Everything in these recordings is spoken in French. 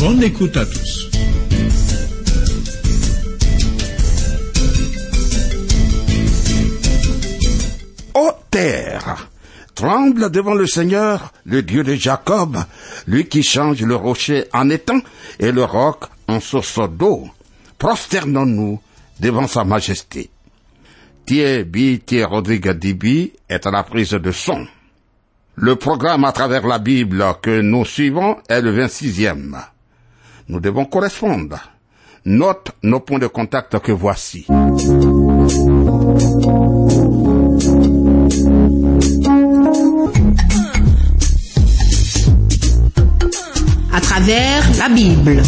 Bonne écoute à tous. Ô terre, tremble devant le Seigneur, le Dieu de Jacob, lui qui change le rocher en étang et le roc en source d'eau. Prosternons-nous devant sa majesté. Thierry Rodrigue Dibi est à la prise de son. Le programme à travers la Bible que nous suivons est le 26e. Nous devons correspondre. Note nos points de contact que voici. À travers la Bible.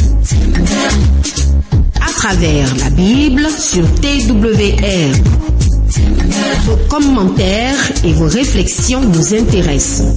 À travers la Bible sur TWR. Vos commentaires et vos réflexions nous intéressent.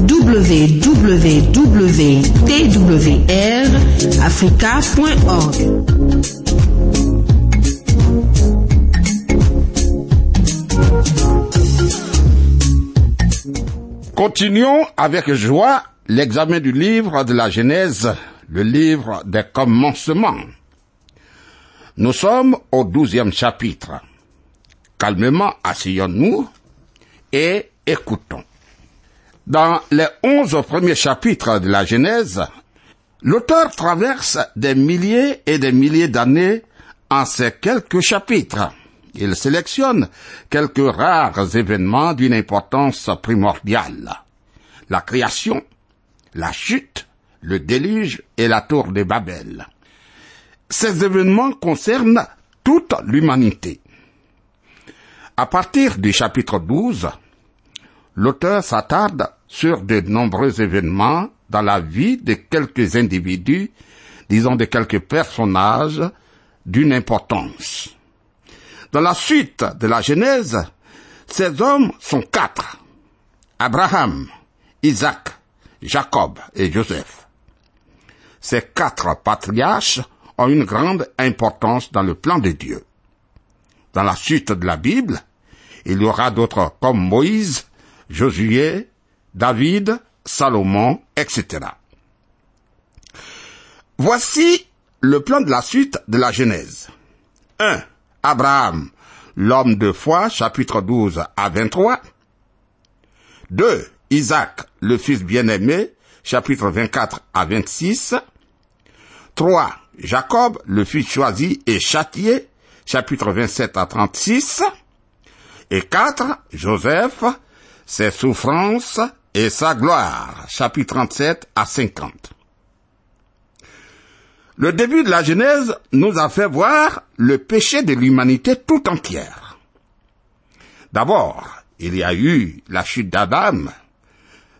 www.twrafrica.org. Continuons avec joie l'examen du livre de la Genèse, le livre des commencements. Nous sommes au douzième chapitre. Calmement asseyons-nous et écoutons. Dans les onze premiers chapitres de la Genèse, l'auteur traverse des milliers et des milliers d'années en ces quelques chapitres. Il sélectionne quelques rares événements d'une importance primordiale. La création, la chute, le déluge et la tour de Babel. Ces événements concernent toute l'humanité. À partir du chapitre 12, l'auteur s'attarde sur de nombreux événements dans la vie de quelques individus, disons de quelques personnages d'une importance. Dans la suite de la Genèse, ces hommes sont quatre. Abraham, Isaac, Jacob et Joseph. Ces quatre patriarches ont une grande importance dans le plan de Dieu. Dans la suite de la Bible, il y aura d'autres comme Moïse, Josué, David, Salomon, etc. Voici le plan de la suite de la Genèse. 1. Abraham, l'homme de foi, chapitre 12 à 23. 2. Isaac, le fils bien-aimé, chapitre 24 à 26. 3. Jacob, le fils choisi et châtié, chapitre 27 à 36. Et 4. Joseph, ses souffrances et sa gloire, chapitre 37 à 50. Le début de la Genèse nous a fait voir le péché de l'humanité tout entière. D'abord, il y a eu la chute d'Adam.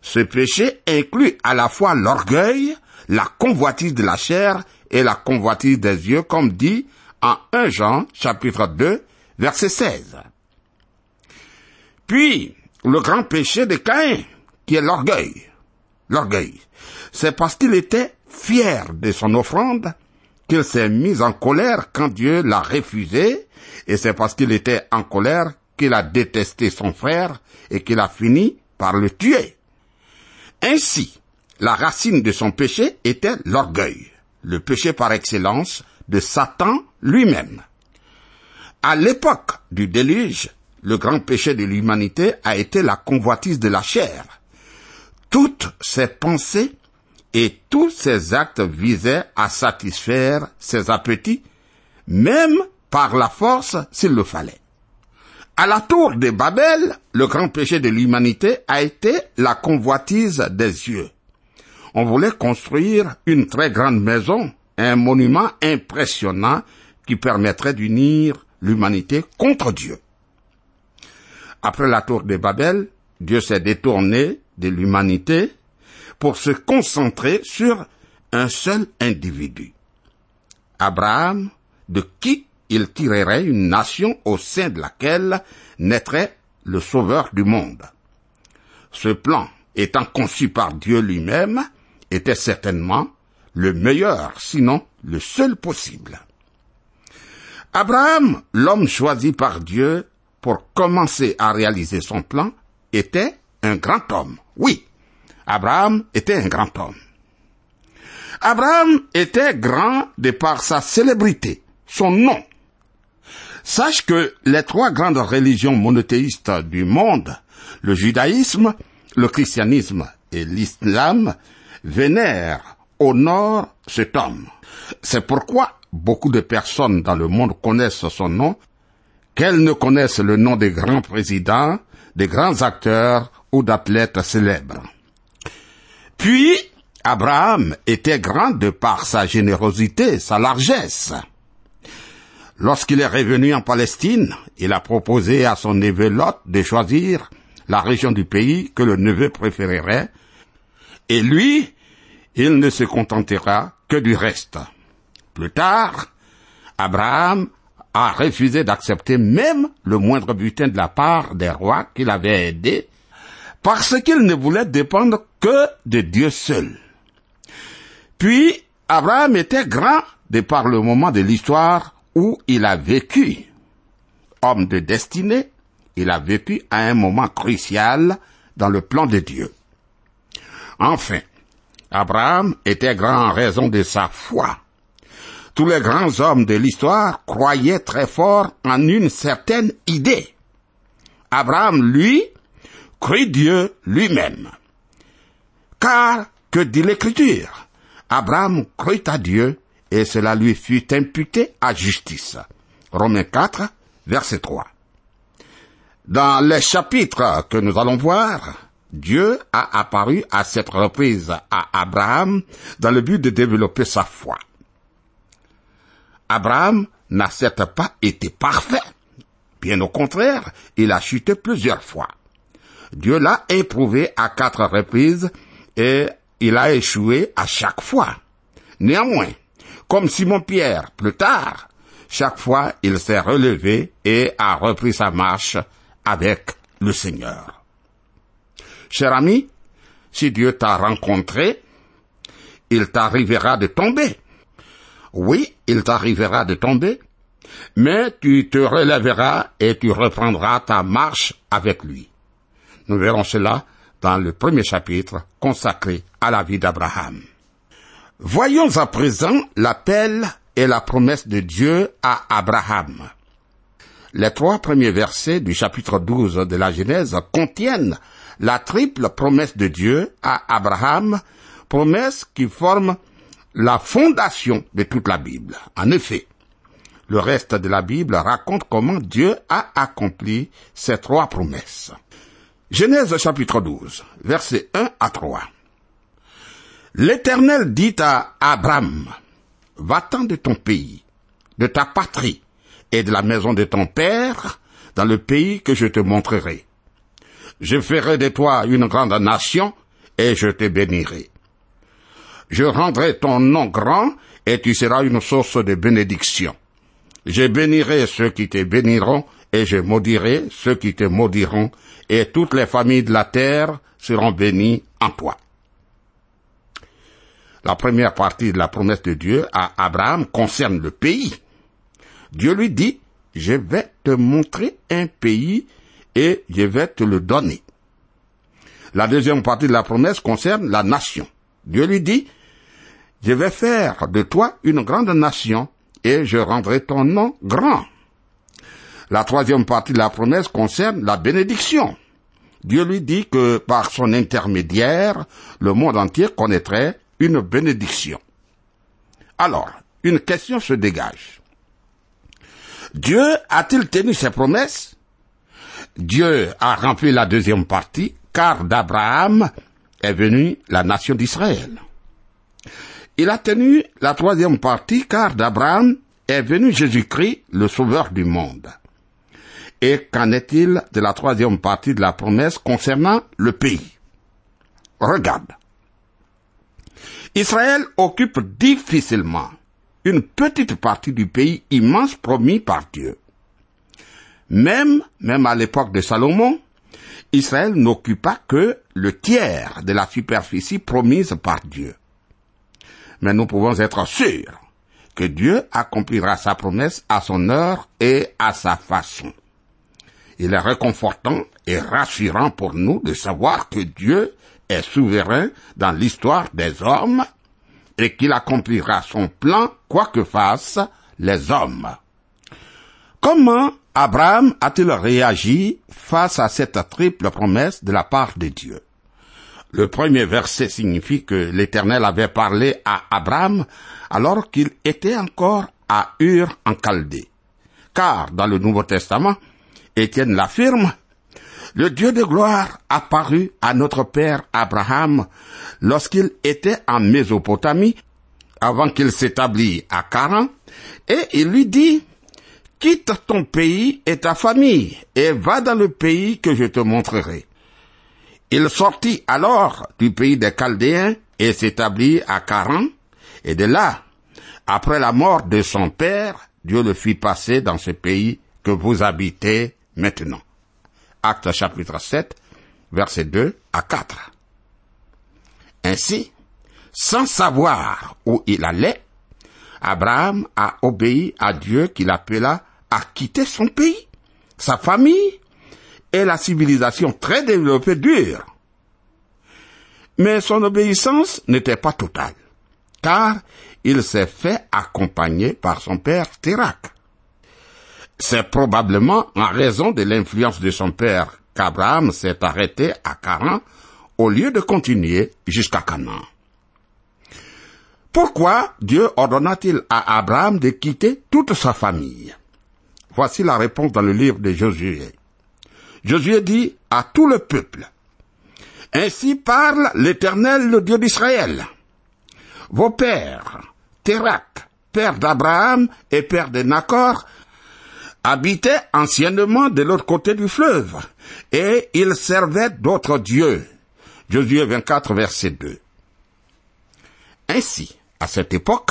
Ce péché inclut à la fois l'orgueil, la convoitise de la chair et la convoitise des yeux, comme dit en 1 Jean chapitre 2 verset 16. Puis, le grand péché de Caïn, qui est l'orgueil. L'orgueil. C'est parce qu'il était fier de son offrande qu'il s'est mis en colère quand Dieu l'a refusé, et c'est parce qu'il était en colère qu'il a détesté son frère et qu'il a fini par le tuer. Ainsi, la racine de son péché était l'orgueil, le péché par excellence de Satan lui-même. À l'époque du déluge, le grand péché de l'humanité a été la convoitise de la chair. Toutes ses pensées et tous ses actes visaient à satisfaire ses appétits, même par la force s'il le fallait. À la tour de Babel, le grand péché de l'humanité a été la convoitise des yeux. On voulait construire une très grande maison, un monument impressionnant qui permettrait d'unir l'humanité contre Dieu. Après la tour de Babel, Dieu s'est détourné de l'humanité pour se concentrer sur un seul individu. Abraham, de qui il tirerait une nation au sein de laquelle naîtrait le Sauveur du monde. Ce plan, étant conçu par Dieu lui-même, était certainement le meilleur, sinon le seul possible. Abraham, l'homme choisi par Dieu pour commencer à réaliser son plan, était un grand homme. Oui, Abraham était un grand homme. Abraham était grand de par sa célébrité, son nom. Sache que les trois grandes religions monothéistes du monde, le judaïsme, le christianisme et l'islam, vénèrent, honorent cet homme. C'est pourquoi beaucoup de personnes dans le monde connaissent son nom, qu'elles ne connaissent le nom des grands présidents, des grands acteurs ou d'athlètes célèbres. Puis, Abraham était grand de par sa générosité, sa largesse. Lorsqu'il est revenu en Palestine, il a proposé à son neveu Lot de choisir la région du pays que le neveu préférerait, et lui, il ne se contentera que du reste. Plus tard, Abraham a refusé d'accepter même le moindre butin de la part des rois qu'il avait aidés, parce qu'il ne voulait dépendre que de Dieu seul. Puis, Abraham était grand de par le moment de l'histoire où il a vécu. Homme de destinée, il a vécu à un moment crucial dans le plan de Dieu. Enfin, Abraham était grand en raison de sa foi. Tous les grands hommes de l'histoire croyaient très fort en une certaine idée. Abraham, lui, crut Dieu lui-même. Car, que dit l'Écriture? Abraham crut à Dieu et cela lui fut imputé à justice. Romains 4, verset 3. Dans les chapitres que nous allons voir, Dieu a apparu à cette reprise à Abraham dans le but de développer sa foi. Abraham n'a certes pas été parfait. Bien au contraire, il a chuté plusieurs fois. Dieu l'a éprouvé à quatre reprises et il a échoué à chaque fois. Néanmoins, comme Simon-Pierre plus tard, chaque fois il s'est relevé et a repris sa marche avec le Seigneur. Cher ami, si Dieu t'a rencontré, il t'arrivera de tomber. Oui, il t'arrivera de tomber, mais tu te relèveras et tu reprendras ta marche avec lui. Nous verrons cela dans le premier chapitre consacré à la vie d'Abraham. Voyons à présent l'appel et la promesse de Dieu à Abraham. Les trois premiers versets du chapitre 12 de la Genèse contiennent la triple promesse de Dieu à Abraham, promesse qui forme la fondation de toute la Bible. En effet, le reste de la Bible raconte comment Dieu a accompli ces trois promesses. Genèse chapitre 12, versets 1 à 3. L'Éternel dit à Abraham, va-t'en de ton pays, de ta patrie et de la maison de ton père dans le pays que je te montrerai. Je ferai de toi une grande nation et je te bénirai. Je rendrai ton nom grand et tu seras une source de bénédiction. Je bénirai ceux qui te béniront et je maudirai ceux qui te maudiront et toutes les familles de la terre seront bénies en toi. La première partie de la promesse de Dieu à Abraham concerne le pays. Dieu lui dit, je vais te montrer un pays et je vais te le donner. La deuxième partie de la promesse concerne la nation. Dieu lui dit, je vais faire de toi une grande nation et je rendrai ton nom grand. La troisième partie de la promesse concerne la bénédiction. Dieu lui dit que par son intermédiaire, le monde entier connaîtrait une bénédiction. Alors, une question se dégage. Dieu a-t-il tenu ses promesses? Dieu a rempli la deuxième partie, car d'Abraham est venue la nation d'Israël. Il a tenu la troisième partie, car d'Abraham est venu Jésus-Christ, le sauveur du monde. Et qu'en est-il de la troisième partie de la promesse concernant le pays? Regarde. Israël occupe difficilement une petite partie du pays immense promis par Dieu. Même, même à l'époque de Salomon, Israël n'occupa que le tiers de la superficie promise par Dieu. Mais nous pouvons être sûrs que Dieu accomplira sa promesse à son heure et à sa façon. Il est réconfortant et rassurant pour nous de savoir que Dieu est souverain dans l'histoire des hommes et qu'il accomplira son plan quoi que fassent les hommes. Comment Abraham a-t-il réagi face à cette triple promesse de la part de Dieu? Le premier verset signifie que l'Éternel avait parlé à Abraham alors qu'il était encore à Ur en Chaldée. Car dans le Nouveau Testament, Étienne l'affirme, le Dieu de gloire apparut à notre père Abraham lorsqu'il était en Mésopotamie, avant qu'il s'établît à Caran, et il lui dit, quitte ton pays et ta famille, et va dans le pays que je te montrerai. Il sortit alors du pays des Chaldéens et s'établit à Caran, et de là, après la mort de son père, Dieu le fit passer dans ce pays que vous habitez maintenant. Acte chapitre 7, versets 2 à 4. Ainsi, sans savoir où il allait, Abraham a obéi à Dieu qui l'appela à quitter son pays, sa famille et la civilisation très développée dure. Mais son obéissance n'était pas totale, car il s'est fait accompagner par son père Térac. C'est probablement en raison de l'influence de son père qu'Abraham s'est arrêté à Caran au lieu de continuer jusqu'à Canaan. Pourquoi Dieu ordonna-t-il à Abraham de quitter toute sa famille? Voici la réponse dans le livre de Josué. Josué dit à tout le peuple, Ainsi parle l'Éternel, le Dieu d'Israël. Vos pères, Térac, père d'Abraham et père de Nacor, habitaient anciennement de l'autre côté du fleuve, et ils servaient d'autres dieux. Josué 24, verset 2. Ainsi, à cette époque,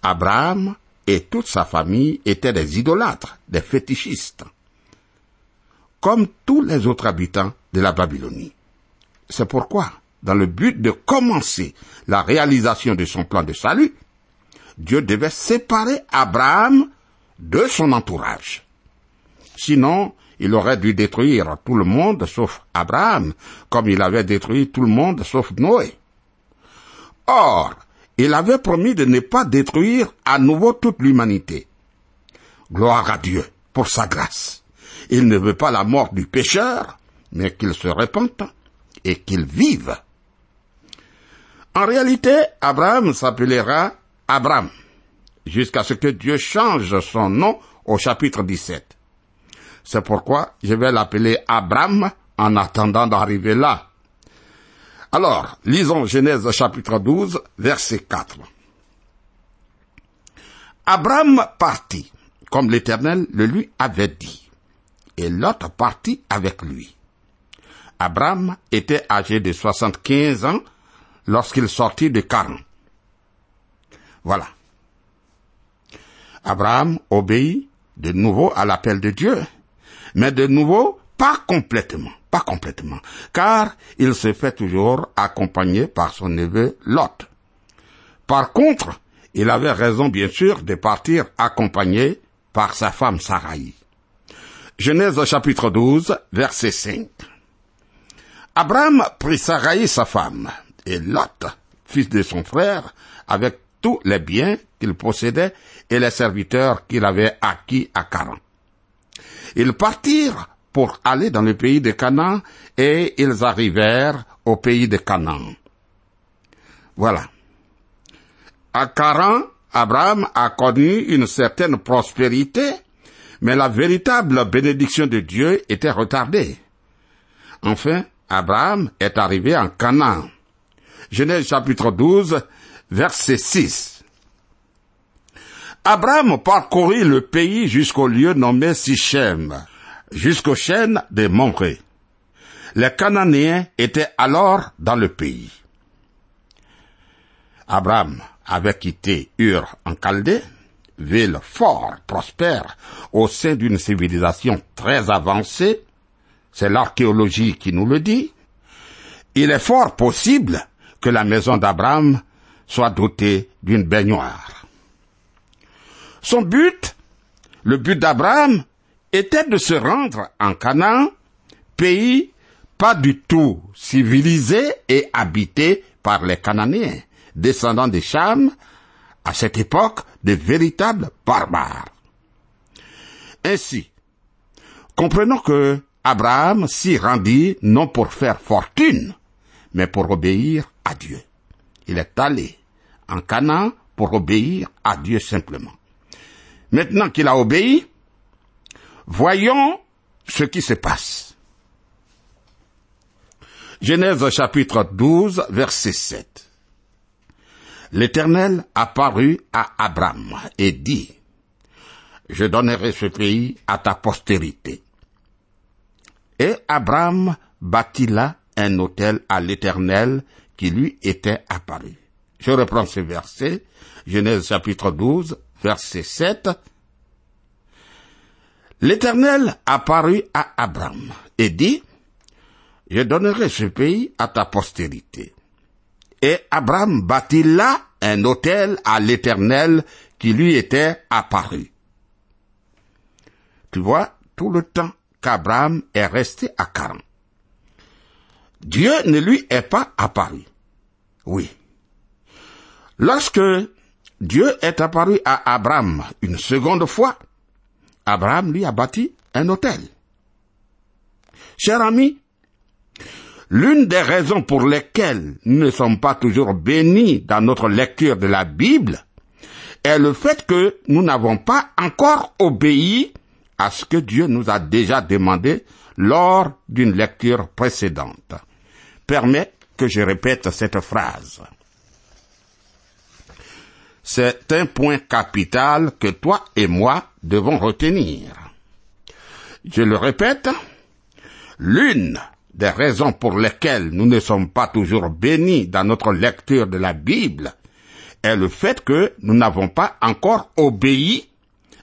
Abraham et toute sa famille étaient des idolâtres, des fétichistes, comme tous les autres habitants de la Babylonie. C'est pourquoi, dans le but de commencer la réalisation de son plan de salut, Dieu devait séparer Abraham de son entourage. Sinon, il aurait dû détruire tout le monde sauf Abraham, comme il avait détruit tout le monde sauf Noé. Or, il avait promis de ne pas détruire à nouveau toute l'humanité. Gloire à Dieu pour sa grâce. Il ne veut pas la mort du pécheur, mais qu'il se repente et qu'il vive. En réalité, Abraham s'appellera Abraham jusqu'à ce que Dieu change son nom au chapitre 17. C'est pourquoi je vais l'appeler Abraham en attendant d'arriver là. Alors, lisons Genèse chapitre 12, verset 4. Abraham partit, comme l'Éternel le lui avait dit, et Lot partit avec lui. Abraham était âgé de 75 ans lorsqu'il sortit de Caran. Voilà. Abraham obéit de nouveau à l'appel de Dieu, mais de nouveau pas complètement, pas complètement, car il se fait toujours accompagner par son neveu Lot. Par contre, il avait raison bien sûr de partir accompagné par sa femme Sarai. Genèse chapitre 12, verset 5. Abraham prit Sarai sa femme, et Lot, fils de son frère, avec tous les biens qu'il possédait et les serviteurs qu'il avait acquis à Caran. Ils partirent pour aller dans le pays de Canaan et ils arrivèrent au pays de Canaan. Voilà. À Caran, Abraham a connu une certaine prospérité, mais la véritable bénédiction de Dieu était retardée. Enfin, Abraham est arrivé en Canaan. Genèse chapitre 12, verset 6. Abraham parcourut le pays jusqu'au lieu nommé Sichem, jusqu'aux chaînes des Montré. Les Cananéens étaient alors dans le pays. Abraham avait quitté Ur en Chaldée, ville fort prospère au sein d'une civilisation très avancée, c'est l'archéologie qui nous le dit, il est fort possible que la maison d'Abraham soit dotée d'une baignoire. Son but, le but d'Abraham, était de se rendre en Canaan, pays pas du tout civilisé et habité par les Cananéens, descendants des Cham, à cette époque de véritables barbares. Ainsi, comprenons que Abraham s'y rendit non pour faire fortune, mais pour obéir à Dieu. Il est allé en Canaan pour obéir à Dieu simplement. Maintenant qu'il a obéi, voyons ce qui se passe. Genèse chapitre 12, verset 7. L'Éternel apparut à Abraham et dit, Je donnerai ce pays à ta postérité. Et Abraham bâtit là un hôtel à l'Éternel qui lui était apparu. Je reprends ce verset, Genèse chapitre 12, verset 7. L'Éternel apparut à Abraham et dit, Je donnerai ce pays à ta postérité. Et Abraham bâtit là un hôtel à l'Éternel qui lui était apparu. Tu vois, tout le temps qu'Abraham est resté à Caran. Dieu ne lui est pas apparu. Oui. Lorsque Dieu est apparu à Abraham une seconde fois, Abraham lui a bâti un hôtel. Cher ami, l'une des raisons pour lesquelles nous ne sommes pas toujours bénis dans notre lecture de la Bible est le fait que nous n'avons pas encore obéi à ce que Dieu nous a déjà demandé lors d'une lecture précédente. Permets que je répète cette phrase. C'est un point capital que toi et moi devons retenir. Je le répète, l'une des raisons pour lesquelles nous ne sommes pas toujours bénis dans notre lecture de la Bible est le fait que nous n'avons pas encore obéi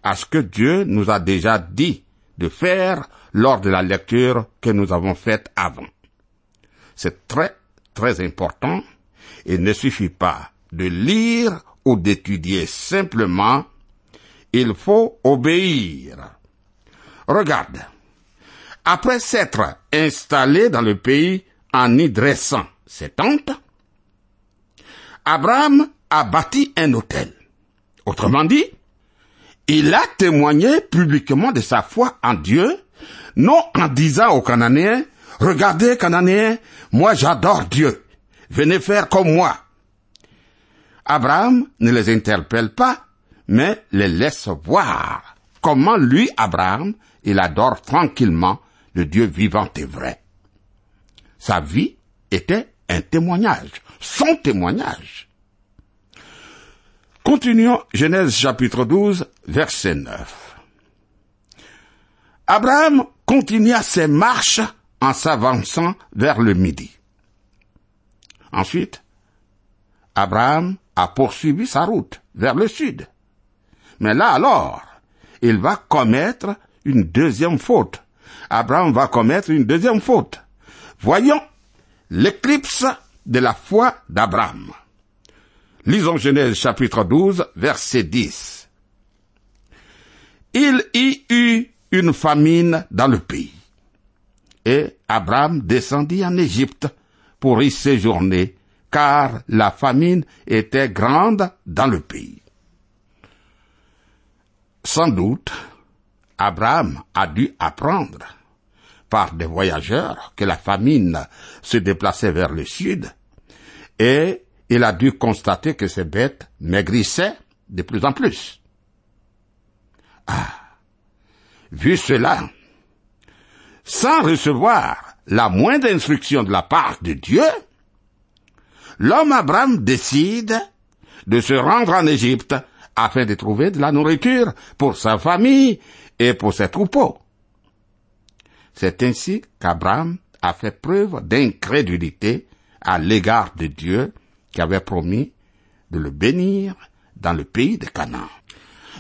à ce que Dieu nous a déjà dit de faire lors de la lecture que nous avons faite avant. C'est très, très important Il ne suffit pas de lire ou d'étudier simplement, il faut obéir. Regarde, après s'être installé dans le pays en y dressant ses tentes, Abraham a bâti un hôtel. Autrement dit, il a témoigné publiquement de sa foi en Dieu, non en disant aux Cananéens, regardez Cananéens, moi j'adore Dieu, venez faire comme moi. Abraham ne les interpelle pas, mais les laisse voir comment lui, Abraham, il adore tranquillement le Dieu vivant et vrai. Sa vie était un témoignage, son témoignage. Continuons Genèse chapitre 12, verset 9. Abraham continua ses marches en s'avançant vers le midi. Ensuite, Abraham a poursuivi sa route vers le sud. Mais là alors, il va commettre une deuxième faute. Abraham va commettre une deuxième faute. Voyons l'éclipse de la foi d'Abraham. Lisons Genèse chapitre 12, verset 10. Il y eut une famine dans le pays. Et Abraham descendit en Égypte pour y séjourner, car la famine était grande dans le pays. Sans doute, Abraham a dû apprendre par des voyageurs que la famine se déplaçait vers le sud, et il a dû constater que ces bêtes maigrissaient de plus en plus. Ah, vu cela, sans recevoir la moindre instruction de la part de Dieu, l'homme Abraham décide de se rendre en Égypte afin de trouver de la nourriture pour sa famille et pour ses troupeaux. C'est ainsi qu'Abraham a fait preuve d'incrédulité à l'égard de Dieu qui avait promis de le bénir dans le pays de Canaan.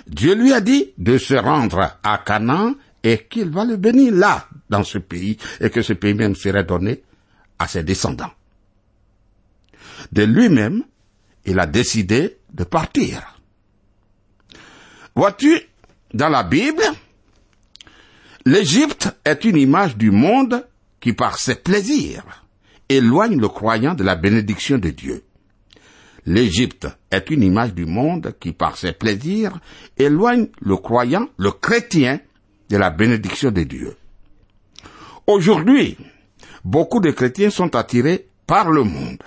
Dieu lui a dit de se rendre à Canaan et qu'il va le bénir là, dans ce pays, et que ce pays même serait donné à ses descendants. De lui-même, il a décidé de partir. Vois-tu, dans la Bible, l'Égypte est une image du monde qui, par ses plaisirs, éloigne le croyant de la bénédiction de Dieu. L'Égypte est une image du monde qui, par ses plaisirs, éloigne le croyant, le chrétien, de la bénédiction de Dieu. Aujourd'hui, beaucoup de chrétiens sont attirés par le monde.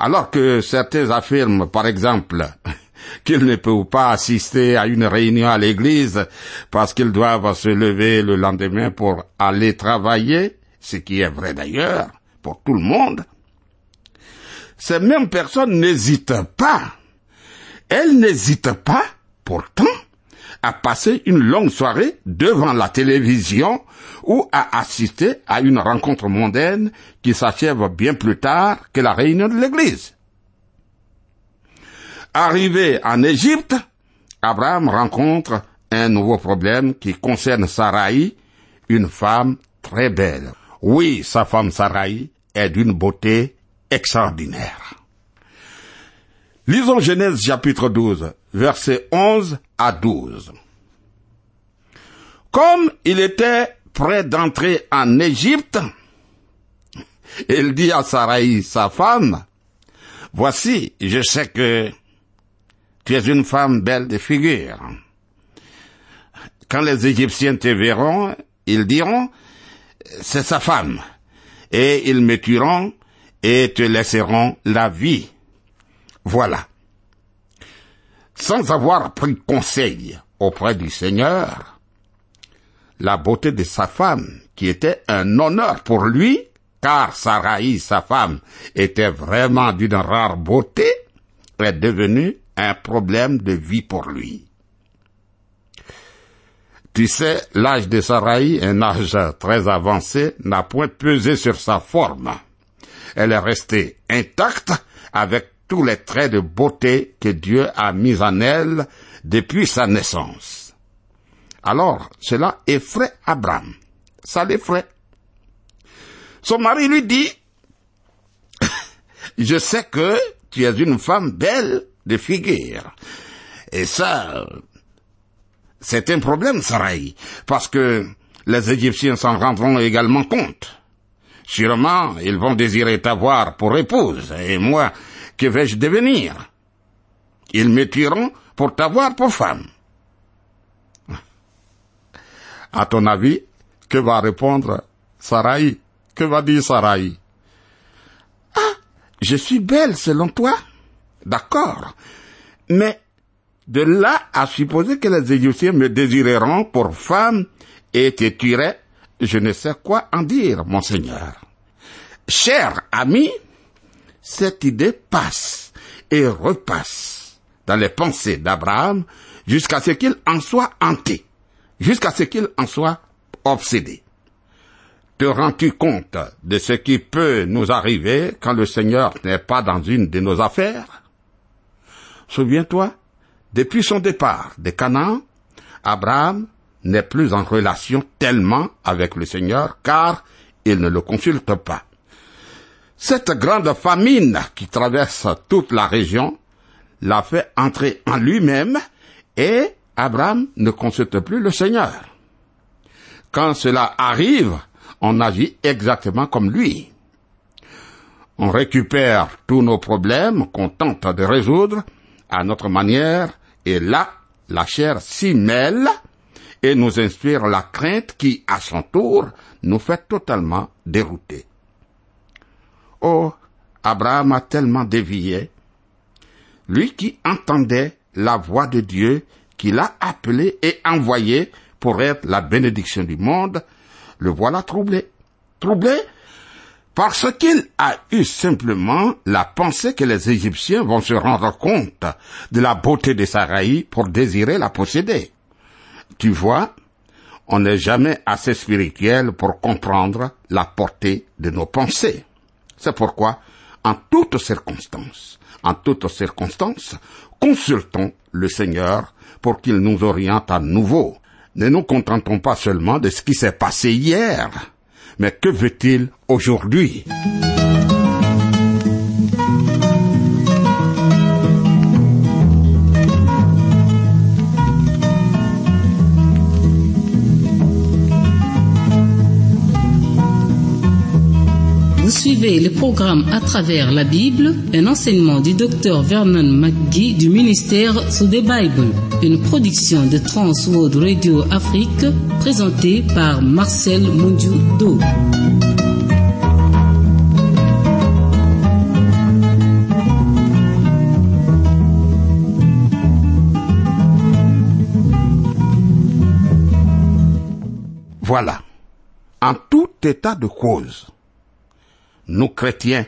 Alors que certains affirment, par exemple, qu'ils ne peuvent pas assister à une réunion à l'église parce qu'ils doivent se lever le lendemain pour aller travailler, ce qui est vrai d'ailleurs pour tout le monde, ces mêmes personnes n'hésitent pas. Elles n'hésitent pas, pourtant, à passer une longue soirée devant la télévision ou à assister à une rencontre mondaine qui s'achève bien plus tard que la réunion de l'église. Arrivé en Égypte, Abraham rencontre un nouveau problème qui concerne Sarai, une femme très belle. Oui, sa femme Sarai est d'une beauté extraordinaire. Lisons Genèse chapitre 12, versets 11 à 12. Comme il était prêt d'entrer en Égypte, il dit à Sarai, sa femme, Voici, je sais que tu es une femme belle de figure. Quand les Égyptiens te verront, ils diront, c'est sa femme, et ils me tueront et te laisseront la vie. Voilà. Sans avoir pris conseil auprès du Seigneur, la beauté de sa femme, qui était un honneur pour lui, car Sarai, sa femme, était vraiment d'une rare beauté, est devenue un problème de vie pour lui. Tu sais, l'âge de Sarai, un âge très avancé, n'a point pesé sur sa forme. Elle est restée intacte avec tous les traits de beauté que Dieu a mis en elle depuis sa naissance. Alors, cela effraie Abraham. Ça l'effraie. Son mari lui dit, je sais que tu es une femme belle de figure. Et ça, c'est un problème, Sarai, parce que les Égyptiens s'en rendront également compte. Sûrement, ils vont désirer t'avoir pour épouse, et moi, que vais-je devenir? Ils me tueront pour t'avoir pour femme. À ton avis, que va répondre Sarai? Que va dire Sarai? Ah, je suis belle selon toi D'accord. Mais de là à supposer que les Égyptiens me désireront pour femme et te tueraient, je ne sais quoi en dire, mon Seigneur. Cher ami, cette idée passe et repasse dans les pensées d'Abraham jusqu'à ce qu'il en soit hanté, jusqu'à ce qu'il en soit obsédé. Te rends-tu compte de ce qui peut nous arriver quand le Seigneur n'est pas dans une de nos affaires? Souviens-toi, depuis son départ de Canaan, Abraham n'est plus en relation tellement avec le Seigneur car il ne le consulte pas. Cette grande famine qui traverse toute la région l'a fait entrer en lui-même et Abraham ne consulte plus le Seigneur. Quand cela arrive, on agit exactement comme lui. On récupère tous nos problèmes qu'on tente de résoudre à notre manière et là, la chair s'y mêle et nous inspire la crainte qui, à son tour, nous fait totalement dérouter. Oh, Abraham a tellement dévié, lui qui entendait la voix de Dieu qu'il a appelé et envoyé pour être la bénédiction du monde, le voilà troublé. Troublé parce qu'il a eu simplement la pensée que les Égyptiens vont se rendre compte de la beauté de Saraï pour désirer la posséder. Tu vois, on n'est jamais assez spirituel pour comprendre la portée de nos pensées. C'est pourquoi, en toutes circonstances, en toutes circonstances, consultons le Seigneur pour qu'il nous oriente à nouveau. Ne nous contentons pas seulement de ce qui s'est passé hier, mais que veut-il aujourd'hui? Vous suivez le programme à travers la Bible, un enseignement du docteur Vernon McGee du ministère sous the Bible, une production de Trans World Radio Afrique présentée par Marcel Mondiou-Do. Voilà. En tout état de cause, nous chrétiens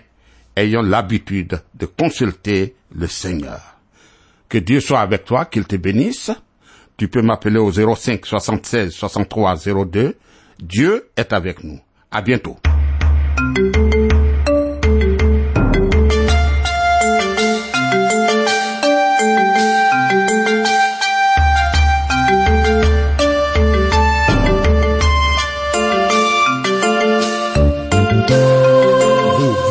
ayons l'habitude de consulter le Seigneur. Que Dieu soit avec toi, qu'il te bénisse. Tu peux m'appeler au 05 76 63 02. Dieu est avec nous. À bientôt.